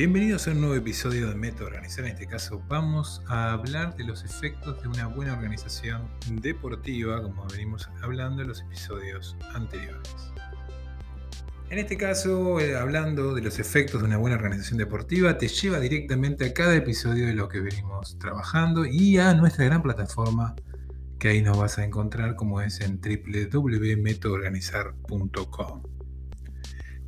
Bienvenidos a un nuevo episodio de Método Organizar. En este caso vamos a hablar de los efectos de una buena organización deportiva, como venimos hablando en los episodios anteriores. En este caso, eh, hablando de los efectos de una buena organización deportiva, te lleva directamente a cada episodio de lo que venimos trabajando y a nuestra gran plataforma que ahí nos vas a encontrar como es en www.metodoorganizar.com.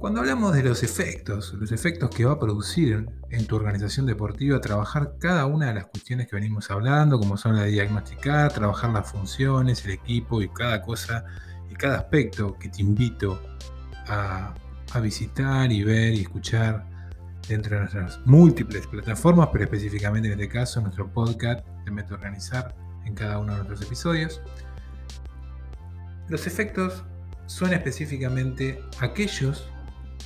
Cuando hablamos de los efectos, los efectos que va a producir en tu organización deportiva, trabajar cada una de las cuestiones que venimos hablando, como son la de diagnosticar, trabajar las funciones, el equipo y cada cosa y cada aspecto que te invito a, visitar y ver y escuchar dentro de nuestras múltiples plataformas, pero específicamente en este caso nuestro podcast de Método Organizar en cada uno de nuestros episodios. Los efectos son específicamente aquellos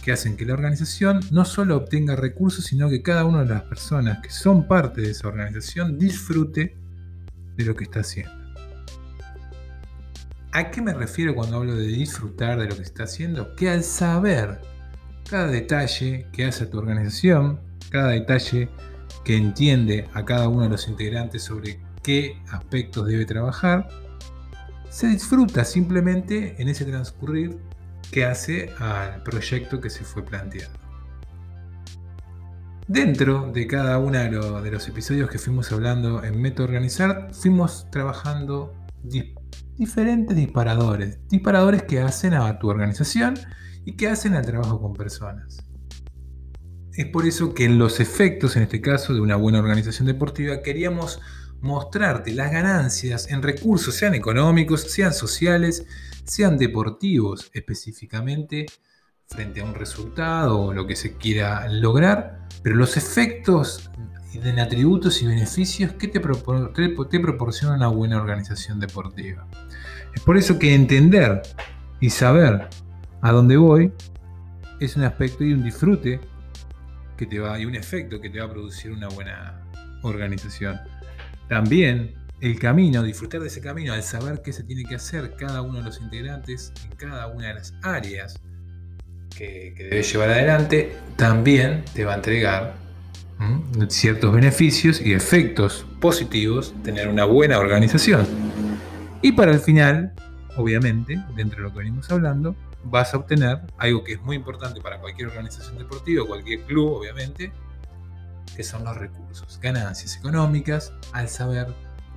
que hacen que la organización no solo obtenga recursos, sino que cada una de las personas que son parte de esa organización disfrute de lo que está haciendo. ¿A qué me refiero cuando hablo de disfrutar de lo que está haciendo? Que al saber cada detalle que hace tu organización, cada detalle que entiende a cada uno de los integrantes sobre qué aspectos debe trabajar, se disfruta simplemente en ese transcurrir que hace al proyecto que se fue planteado. Dentro de cada uno de, los episodios que fuimos hablando en Método Organizar, fuimos trabajando diferentes disparadores, disparadores que hacen a tu organización y que hacen al trabajo con personas. Es por eso que en los efectos, en este caso, de una buena organización deportiva, queríamos mostrarte las ganancias en recursos, sean económicos, sean sociales, sean deportivos específicamente, frente a un resultado o lo que se quiera lograr, pero los efectos en atributos y beneficios que te, te proporciona una buena organización deportiva. Es por eso que entender y saber a dónde voy es un aspecto y un disfrute que te va y un efecto que te va a producir una buena organización. También el camino, disfrutar de ese camino, al saber qué se tiene que hacer cada uno de los integrantes en cada una de las áreas que, debe llevar adelante, también te va a entregar ciertos beneficios y efectos positivos tener una buena organización. Y para el final, obviamente, dentro de lo que venimos hablando, vas a obtener algo que es muy importante para cualquier organización deportiva, cualquier club, obviamente, que son los recursos, ganancias económicas, al saber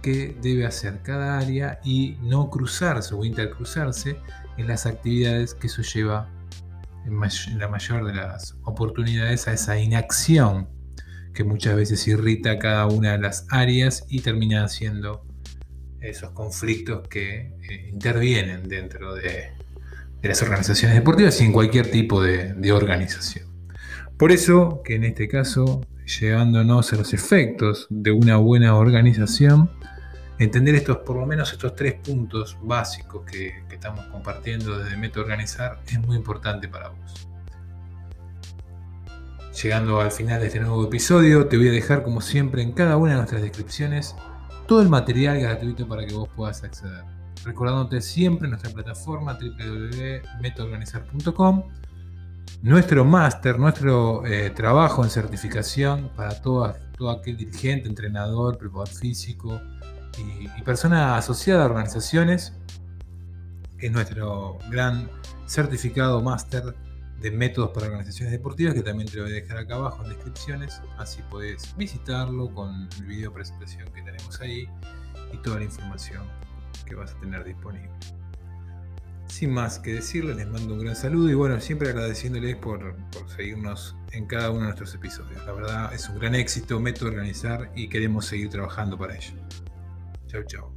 qué debe hacer cada área y no cruzarse o intercruzarse en las actividades que eso lleva en, la mayor de las oportunidades a esa inacción que muchas veces irrita a cada una de las áreas y termina haciendo esos conflictos que eh, intervienen dentro de, las organizaciones deportivas y en cualquier tipo de organización. Por eso que en este caso llevándonos a los efectos de una buena organización, entender estos, por lo menos estos tres puntos básicos que, estamos compartiendo desde Método Organizar es muy importante para vos. Llegando al final de este nuevo episodio, te voy a dejar como siempre en cada una de nuestras descripciones todo el material gratuito para que vos puedas acceder. Recordándote siempre nuestra plataforma www.metoorganizar.com nuestro máster, nuestro eh, trabajo en certificación para todo, aquel dirigente, entrenador, preparador físico y, persona asociada a organizaciones, es nuestro gran certificado máster de métodos para organizaciones deportivas, que también te lo voy a dejar acá abajo en descripciones, así podés visitarlo con el video presentación que tenemos ahí y toda la información que vas a tener disponible. Sin más que decirles, les mando un gran saludo y bueno, siempre agradeciéndoles por, por seguirnos en cada uno de nuestros episodios. La verdad es un gran éxito, meto a organizar y queremos seguir trabajando para ello. Chau, chau.